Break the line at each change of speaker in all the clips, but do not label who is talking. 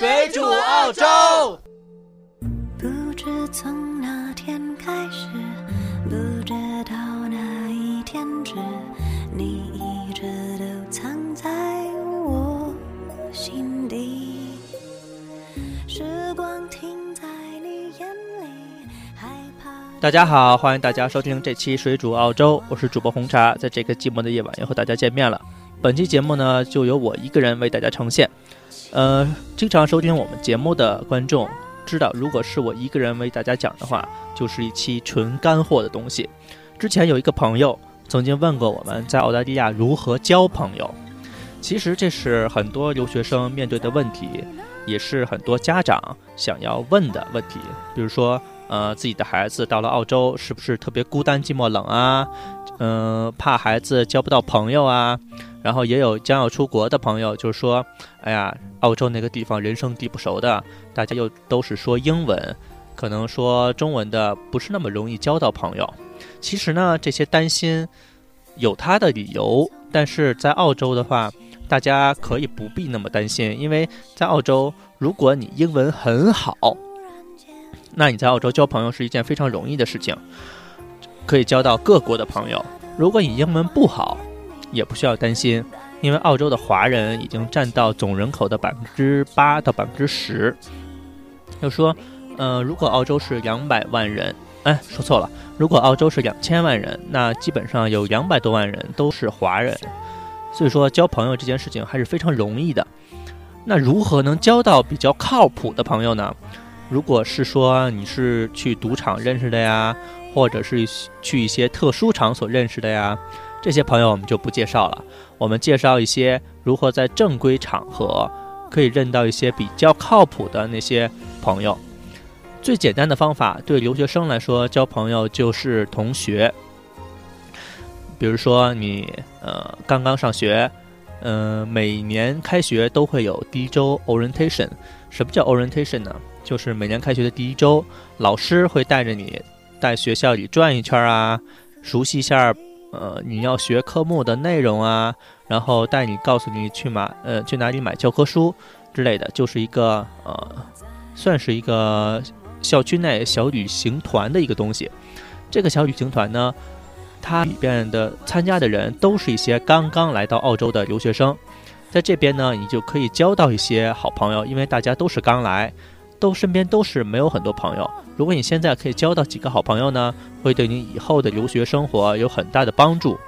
水煮澳洲。
不知从哪天开始，不知道哪一天止，你一直都藏在我心底。时光停在你眼里，害怕。
大家好，欢迎大家收听这期水煮澳洲，我是主播红茶，在这个寂寞的夜晚又和大家见面了。本期节目呢，就由我一个人为大家呈现。呃，经常收听我们节目的观众知道，如果是我一个人为大家讲的话，就是一期纯干货的东西。之前有一个朋友曾经问过我们在澳大利亚如何交朋友，其实这是很多留学生面对的问题，也是很多家长想要问的问题。比如说，呃，自己的孩子到了澳洲是不是特别孤单寂寞冷啊？嗯、怕孩子交不到朋友啊？然后也有将要出国的朋友，就是说，哎呀，澳洲那个地方人生地不熟的，大家又都是说英文，可能说中文的不是那么容易交到朋友。其实呢，这些担心有他的理由，但是在澳洲的话，大家可以不必那么担心，因为在澳洲，如果你英文很好，那你在澳洲交朋友是一件非常容易的事情，可以交到各国的朋友。如果你英文不好，也不需要担心，因为澳洲的华人已经占到总人口的百分之八到百分之十。就说，呃，如果澳洲是两百万人，哎，说错了，如果澳洲是两千万人，那基本上有两百多万人都是华人，所以说交朋友这件事情还是非常容易的。那如何能交到比较靠谱的朋友呢？如果是说你是去赌场认识的呀，或者是去一些特殊场所认识的呀，这些朋友我们就不介绍了。我们介绍一些如何在正规场合可以认到一些比较靠谱的那些朋友。最简单的方法，对留学生来说交朋友就是同学。比如说你呃刚刚上学，嗯、每年开学都会有第一周 orientation。什么叫 orientation 呢？就是每年开学的第一周，老师会带着你在学校里转一圈啊，熟悉一下呃你要学科目的内容啊，然后带你告诉你去买呃去哪里买教科书之类的，就是一个呃算是一个校区内小旅行团的一个东西。这个小旅行团呢，它里边的参加的人都是一些刚刚来到澳洲的留学生，在这边呢，你就可以交到一些好朋友，因为大家都是刚来，都身边都是没有很多朋友。如果你现在可以交到几个好朋友呢，会对你以后的留学生活有很大的帮助。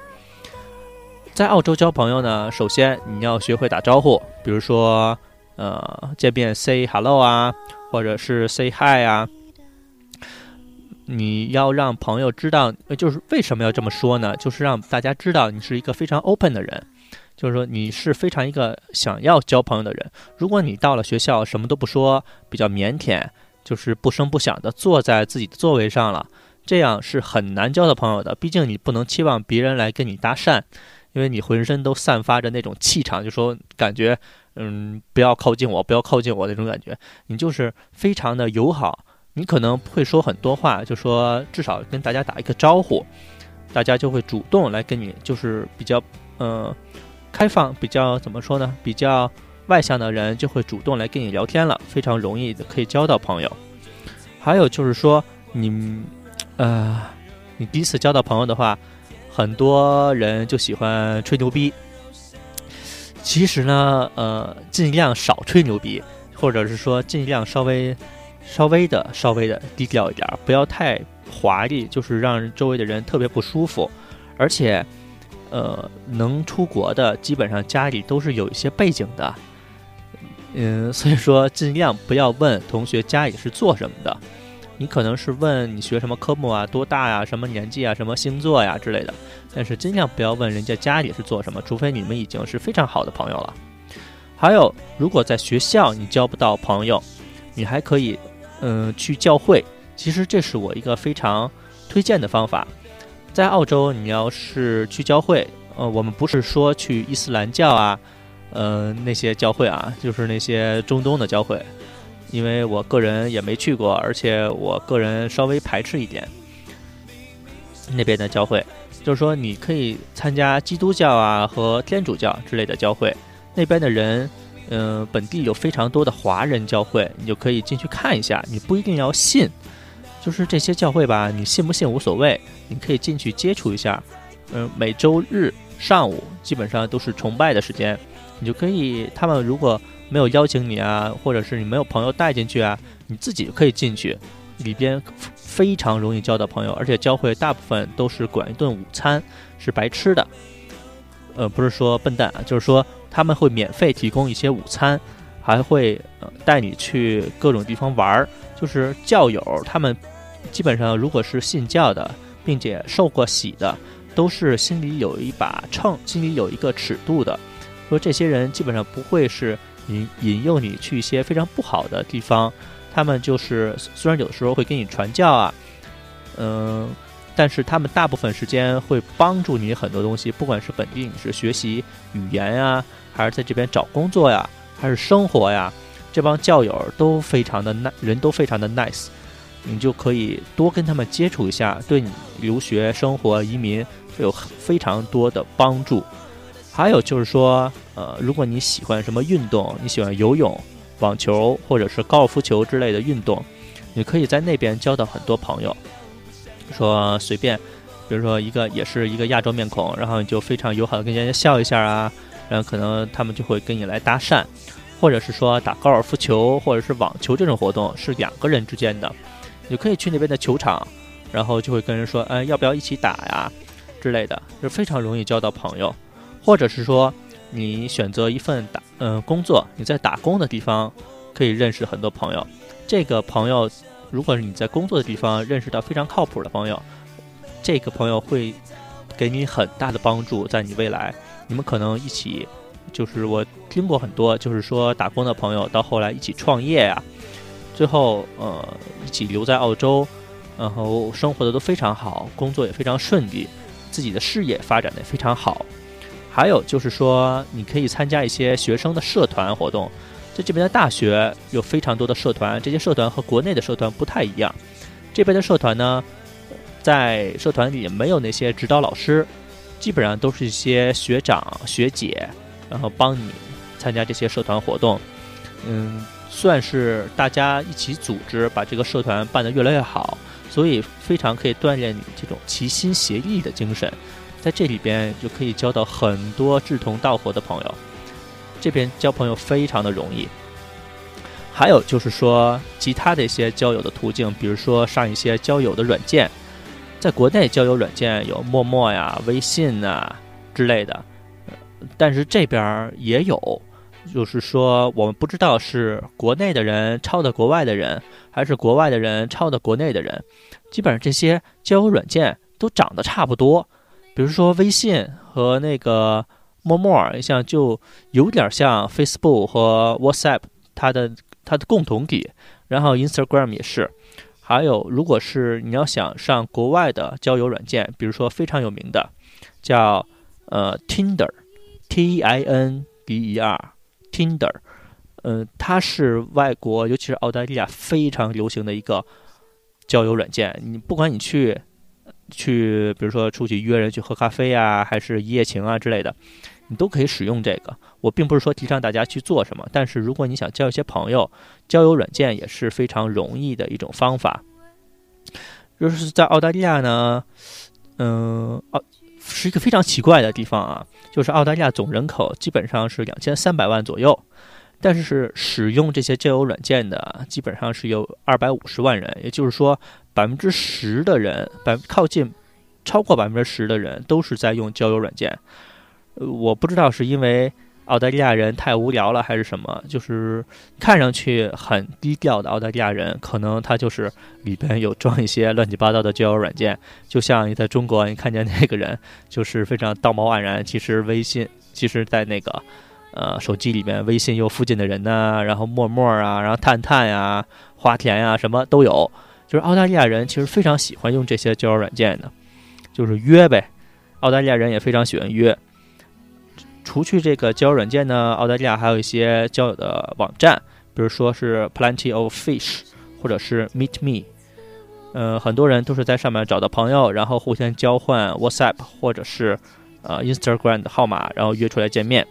在澳洲交朋友呢，首先你要学会打招呼，比如说，呃，见面 say hello 啊，或者是 say hi 啊。你要让朋友知道，就是为什么要这么说呢？就是让大家知道你是一个非常 open 的人，就是说你是非常一个想要交朋友的人。如果你到了学校什么都不说，比较腼腆，就是不声不响的坐在自己的座位上了，这样是很难交到朋友的。毕竟你不能期望别人来跟你搭讪，因为你浑身都散发着那种气场，就说感觉，嗯，不要靠近我，不要靠近我那种感觉，你就是非常的友好。你可能会说很多话，就说至少跟大家打一个招呼，大家就会主动来跟你，就是比较，呃，开放，比较怎么说呢？比较外向的人就会主动来跟你聊天了，非常容易的可以交到朋友。还有就是说，你，呃，你第一次交到朋友的话，很多人就喜欢吹牛逼。其实呢，呃，尽量少吹牛逼，或者是说尽量稍微。稍微的、稍微的低调一点，不要太华丽，就是让周围的人特别不舒服。而且，呃，能出国的基本上家里都是有一些背景的，嗯，所以说尽量不要问同学家里是做什么的。你可能是问你学什么科目啊、多大呀、什么年纪啊、什么星座呀之类的，但是尽量不要问人家家里是做什么，除非你们已经是非常好的朋友了。还有，如果在学校你交不到朋友，你还可以。嗯，去教会，其实这是我一个非常推荐的方法。在澳洲，你要是去教会，呃，我们不是说去伊斯兰教啊，呃，那些教会啊，就是那些中东的教会，因为我个人也没去过，而且我个人稍微排斥一点那边的教会。就是说，你可以参加基督教啊和天主教之类的教会，那边的人。嗯，本地有非常多的华人教会，你就可以进去看一下。你不一定要信，就是这些教会吧，你信不信无所谓，你可以进去接触一下。嗯，每周日上午基本上都是崇拜的时间，你就可以。他们如果没有邀请你啊，或者是你没有朋友带进去啊，你自己可以进去，里边非常容易交到朋友，而且教会大部分都是管一顿午餐，是白吃的。呃，不是说笨蛋啊，就是说他们会免费提供一些午餐，还会呃带你去各种地方玩儿。就是教友，他们基本上如果是信教的，并且受过洗的，都是心里有一把秤，心里有一个尺度的。说这些人基本上不会是引引诱你去一些非常不好的地方，他们就是虽然有的时候会给你传教啊，嗯。但是他们大部分时间会帮助你很多东西，不管是本地你是学习语言呀，还是在这边找工作呀，还是生活呀，这帮教友都非常的 nice，人都非常的 nice，你就可以多跟他们接触一下，对你留学、生活、移民会有非常多的帮助。还有就是说，呃，如果你喜欢什么运动，你喜欢游泳、网球或者是高尔夫球之类的运动，你可以在那边交到很多朋友。说随便，比如说一个也是一个亚洲面孔，然后你就非常友好的跟人家笑一下啊，然后可能他们就会跟你来搭讪，或者是说打高尔夫球或者是网球这种活动是两个人之间的，你可以去那边的球场，然后就会跟人说，哎，要不要一起打呀之类的，就非常容易交到朋友，或者是说你选择一份打嗯工作，你在打工的地方可以认识很多朋友，这个朋友。如果是你在工作的地方认识到非常靠谱的朋友，这个朋友会给你很大的帮助，在你未来，你们可能一起，就是我听过很多，就是说打工的朋友到后来一起创业呀，最后呃一起留在澳洲，然后生活的都非常好，工作也非常顺利，自己的事业发展的非常好。还有就是说，你可以参加一些学生的社团活动。在这边的大学有非常多的社团，这些社团和国内的社团不太一样。这边的社团呢，在社团里没有那些指导老师，基本上都是一些学长学姐，然后帮你参加这些社团活动。嗯，算是大家一起组织，把这个社团办得越来越好，所以非常可以锻炼你这种齐心协力的精神。在这里边就可以交到很多志同道合的朋友。这边交朋友非常的容易，还有就是说其他的一些交友的途径，比如说上一些交友的软件，在国内交友软件有陌陌呀、微信啊之类的，但是这边也有，就是说我们不知道是国内的人抄的国外的人，还是国外的人抄的国内的人，基本上这些交友软件都长得差不多，比如说微信和那个。陌陌像就有点像 Facebook 和 WhatsApp，它的它的共同体，然后 Instagram 也是，还有如果是你要想上国外的交友软件，比如说非常有名的叫呃 Tinder，T I N D E R Tinder，嗯，它是外国尤其是澳大利亚非常流行的一个交友软件，你不管你去去，比如说出去约人去喝咖啡啊，还是一夜情啊之类的。你都可以使用这个。我并不是说提倡大家去做什么，但是如果你想交一些朋友，交友软件也是非常容易的一种方法。就是在澳大利亚呢，嗯，澳是一个非常奇怪的地方啊。就是澳大利亚总人口基本上是两千三百万左右，但是使用这些交友软件的基本上是有二百五十万人，也就是说百分之十的人，百靠近超过百分之十的人都是在用交友软件。呃，我不知道是因为澳大利亚人太无聊了还是什么，就是看上去很低调的澳大利亚人，可能他就是里边有装一些乱七八糟的交友软件，就像你在中国你看见那个人就是非常道貌岸然，其实微信其实在那个呃手机里面，微信又附近的人呐，然后陌陌啊，然后探探呀、花田呀什么都有，就是澳大利亚人其实非常喜欢用这些交友软件的，就是约呗，澳大利亚人也非常喜欢约。除去这个交友软件呢，澳大利亚还有一些交友的网站，比如说是 Plenty of Fish，或者是 Meet Me，呃，很多人都是在上面找到朋友，然后互相交换 WhatsApp 或者是呃 Instagram 的号码，然后约出来见面。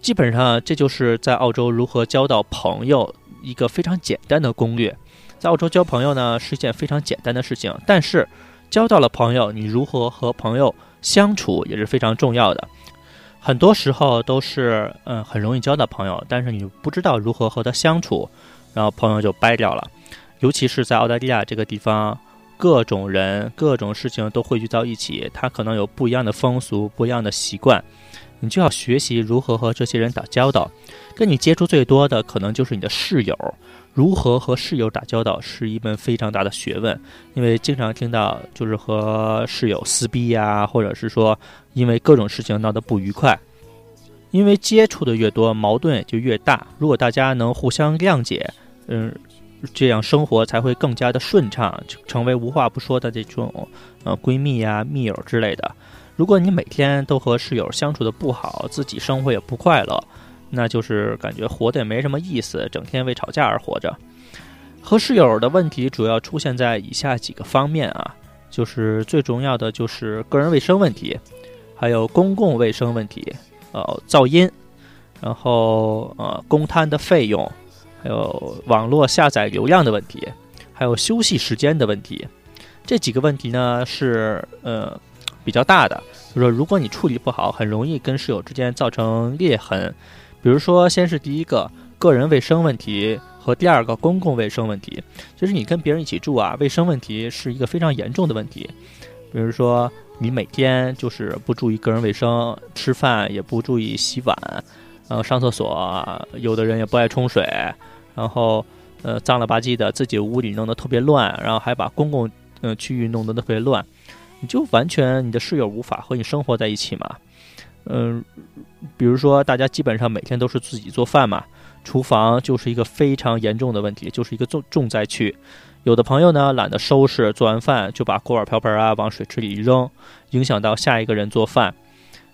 基本上这就是在澳洲如何交到朋友一个非常简单的攻略。在澳洲交朋友呢是一件非常简单的事情，但是交到了朋友，你如何和朋友相处也是非常重要的。很多时候都是嗯很容易交到朋友，但是你不知道如何和他相处，然后朋友就掰掉了。尤其是在澳大利亚这个地方，各种人、各种事情都汇聚到一起，他可能有不一样的风俗、不一样的习惯，你就要学习如何和这些人打交道。跟你接触最多的可能就是你的室友。如何和室友打交道是一门非常大的学问，因为经常听到就是和室友撕逼呀，或者是说因为各种事情闹得不愉快。因为接触的越多，矛盾也就越大。如果大家能互相谅解，嗯，这样生活才会更加的顺畅，成为无话不说的这种呃闺蜜呀、密友之类的。如果你每天都和室友相处的不好，自己生活也不快乐。那就是感觉活得也没什么意思，整天为吵架而活着。和室友的问题主要出现在以下几个方面啊，就是最重要的就是个人卫生问题，还有公共卫生问题，呃，噪音，然后呃，公摊的费用，还有网络下载流量的问题，还有休息时间的问题。这几个问题呢是呃比较大的，就是说如果你处理不好，很容易跟室友之间造成裂痕。比如说，先是第一个个人卫生问题和第二个公共卫生问题，就是你跟别人一起住啊，卫生问题是一个非常严重的问题。比如说，你每天就是不注意个人卫生，吃饭也不注意洗碗，呃上厕所，有的人也不爱冲水，然后呃脏了吧唧的，自己屋里弄得特别乱，然后还把公共嗯区域弄得特别乱，你就完全你的室友无法和你生活在一起嘛。嗯，比如说，大家基本上每天都是自己做饭嘛，厨房就是一个非常严重的问题，就是一个重重灾区。有的朋友呢懒得收拾，做完饭就把锅碗瓢盆啊往水池里一扔，影响到下一个人做饭。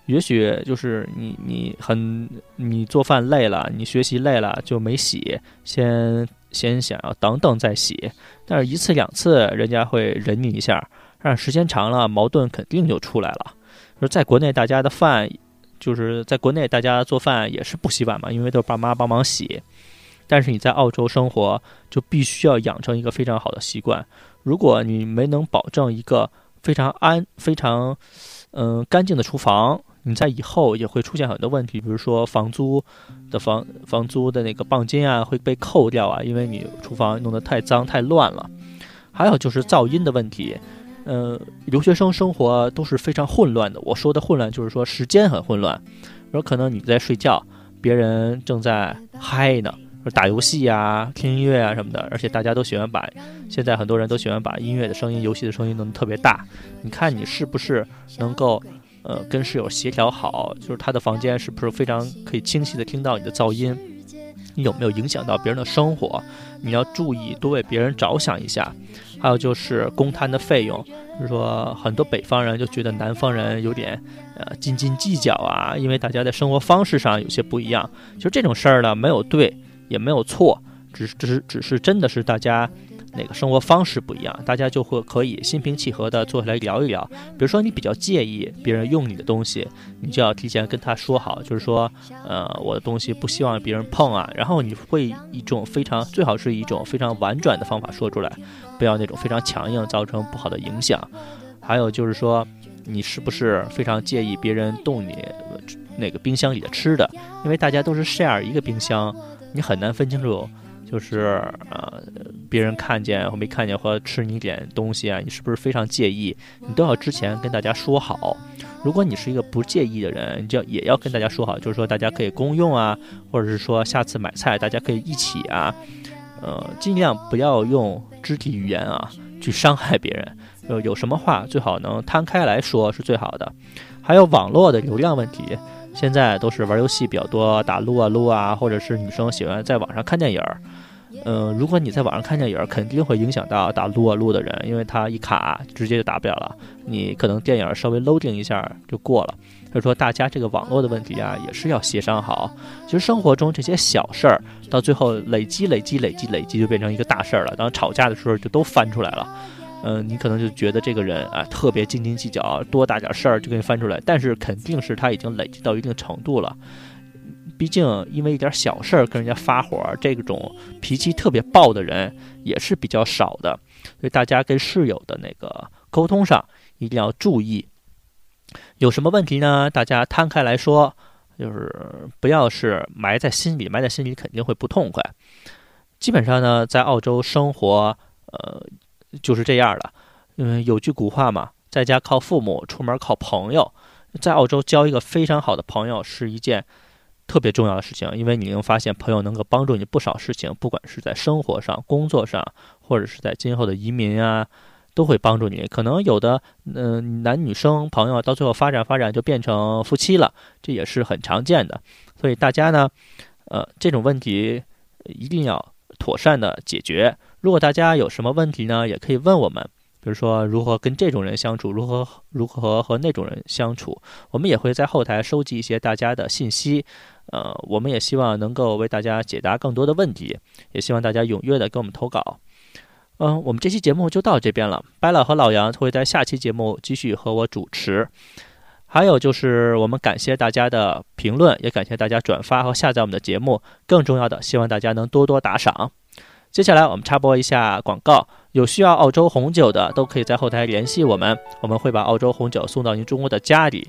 也许就是你你很你做饭累了，你学习累了就没洗，先先想要等等再洗。但是一次两次人家会忍你一下，但时间长了矛盾肯定就出来了。说在国内，大家的饭就是在国内，大家做饭也是不洗碗嘛，因为都是爸妈帮忙洗。但是你在澳洲生活，就必须要养成一个非常好的习惯。如果你没能保证一个非常安、非常嗯干净的厨房，你在以后也会出现很多问题，比如说房租的房房租的那个磅金啊会被扣掉啊，因为你厨房弄得太脏太乱了。还有就是噪音的问题。呃，留学生生活都是非常混乱的。我说的混乱，就是说时间很混乱。说可能你在睡觉，别人正在嗨呢，说打游戏呀、听音乐啊什么的。而且大家都喜欢把，现在很多人都喜欢把音乐的声音、游戏的声音弄得特别大。你看你是不是能够，呃，跟室友协调好？就是他的房间是不是非常可以清晰的听到你的噪音？你有没有影响到别人的生活？你要注意多为别人着想一下。还有就是公摊的费用，就是说很多北方人就觉得南方人有点呃斤斤计较啊，因为大家在生活方式上有些不一样。其实这种事儿呢，没有对也没有错，只是只是只是真的是大家。哪个生活方式不一样，大家就会可以心平气和的坐下来聊一聊。比如说你比较介意别人用你的东西，你就要提前跟他说好，就是说，呃，我的东西不希望别人碰啊。然后你会一种非常最好是一种非常婉转的方法说出来，不要那种非常强硬，造成不好的影响。还有就是说，你是不是非常介意别人动你那个冰箱里的吃的？因为大家都是 share 一个冰箱，你很难分清楚。就是呃，别人看见或没看见或吃你点东西啊，你是不是非常介意？你都要之前跟大家说好。如果你是一个不介意的人，你就也要跟大家说好，就是说大家可以公用啊，或者是说下次买菜大家可以一起啊，呃，尽量不要用肢体语言啊去伤害别人。呃，有什么话最好能摊开来说是最好的。还有网络的流量问题。现在都是玩游戏比较多，打撸啊撸啊，或者是女生喜欢在网上看电影儿。嗯，如果你在网上看电影儿，肯定会影响到打撸啊撸的人，因为他一卡直接就打不了了。你可能电影稍微 loading 一下就过了。所以说，大家这个网络的问题啊，也是要协商好。其实生活中这些小事儿，到最后累积、累积、累积、累积，就变成一个大事儿了。当吵架的时候，就都翻出来了。嗯，你可能就觉得这个人啊特别斤斤计较，多大点事儿就给你翻出来，但是肯定是他已经累积到一定程度了。毕竟因为一点小事儿跟人家发火，这种脾气特别暴的人也是比较少的，所以大家跟室友的那个沟通上一定要注意。有什么问题呢？大家摊开来说，就是不要是埋在心里，埋在心里肯定会不痛快。基本上呢，在澳洲生活，呃，就是这样的。嗯，有句古话嘛，在家靠父母，出门靠朋友。在澳洲交一个非常好的朋友是一件特别重要的事情，因为你能发现朋友能够帮助你不少事情，不管是在生活上、工作上，或者是在今后的移民啊。都会帮助你。可能有的，嗯，男女生朋友到最后发展发展就变成夫妻了，这也是很常见的。所以大家呢，呃，这种问题一定要妥善的解决。如果大家有什么问题呢，也可以问我们，比如说如何跟这种人相处，如何如何和那种人相处，我们也会在后台收集一些大家的信息。呃，我们也希望能够为大家解答更多的问题，也希望大家踊跃的给我们投稿。嗯，我们这期节目就到这边了。白老和老杨会在下期节目继续和我主持。还有就是，我们感谢大家的评论，也感谢大家转发和下载我们的节目。更重要的，希望大家能多多打赏。接下来我们插播一下广告，有需要澳洲红酒的，都可以在后台联系我们，我们会把澳洲红酒送到您中国的家里。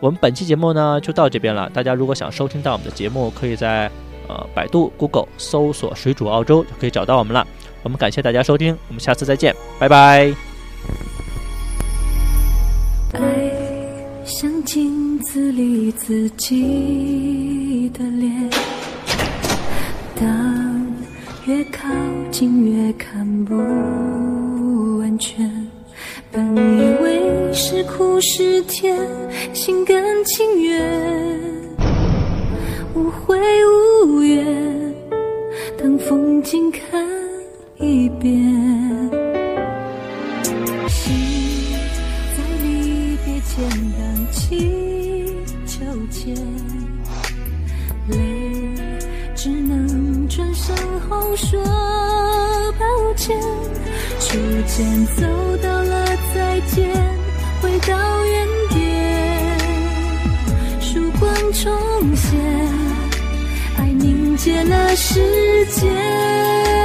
我们本期节目呢就到这边了。大家如果想收听到我们的节目，可以在呃百度、Google 搜索“水煮澳洲”就可以找到我们了。我们感谢大家收听，我们下次再见，拜拜。
爱像镜子里自己的脸，当越靠近越看不完全。本以为是苦是甜，心甘情愿，无悔无怨。当风景看。一遍，说抱歉。逐渐走到了再见，回到原点，曙光重现，爱凝结了时间。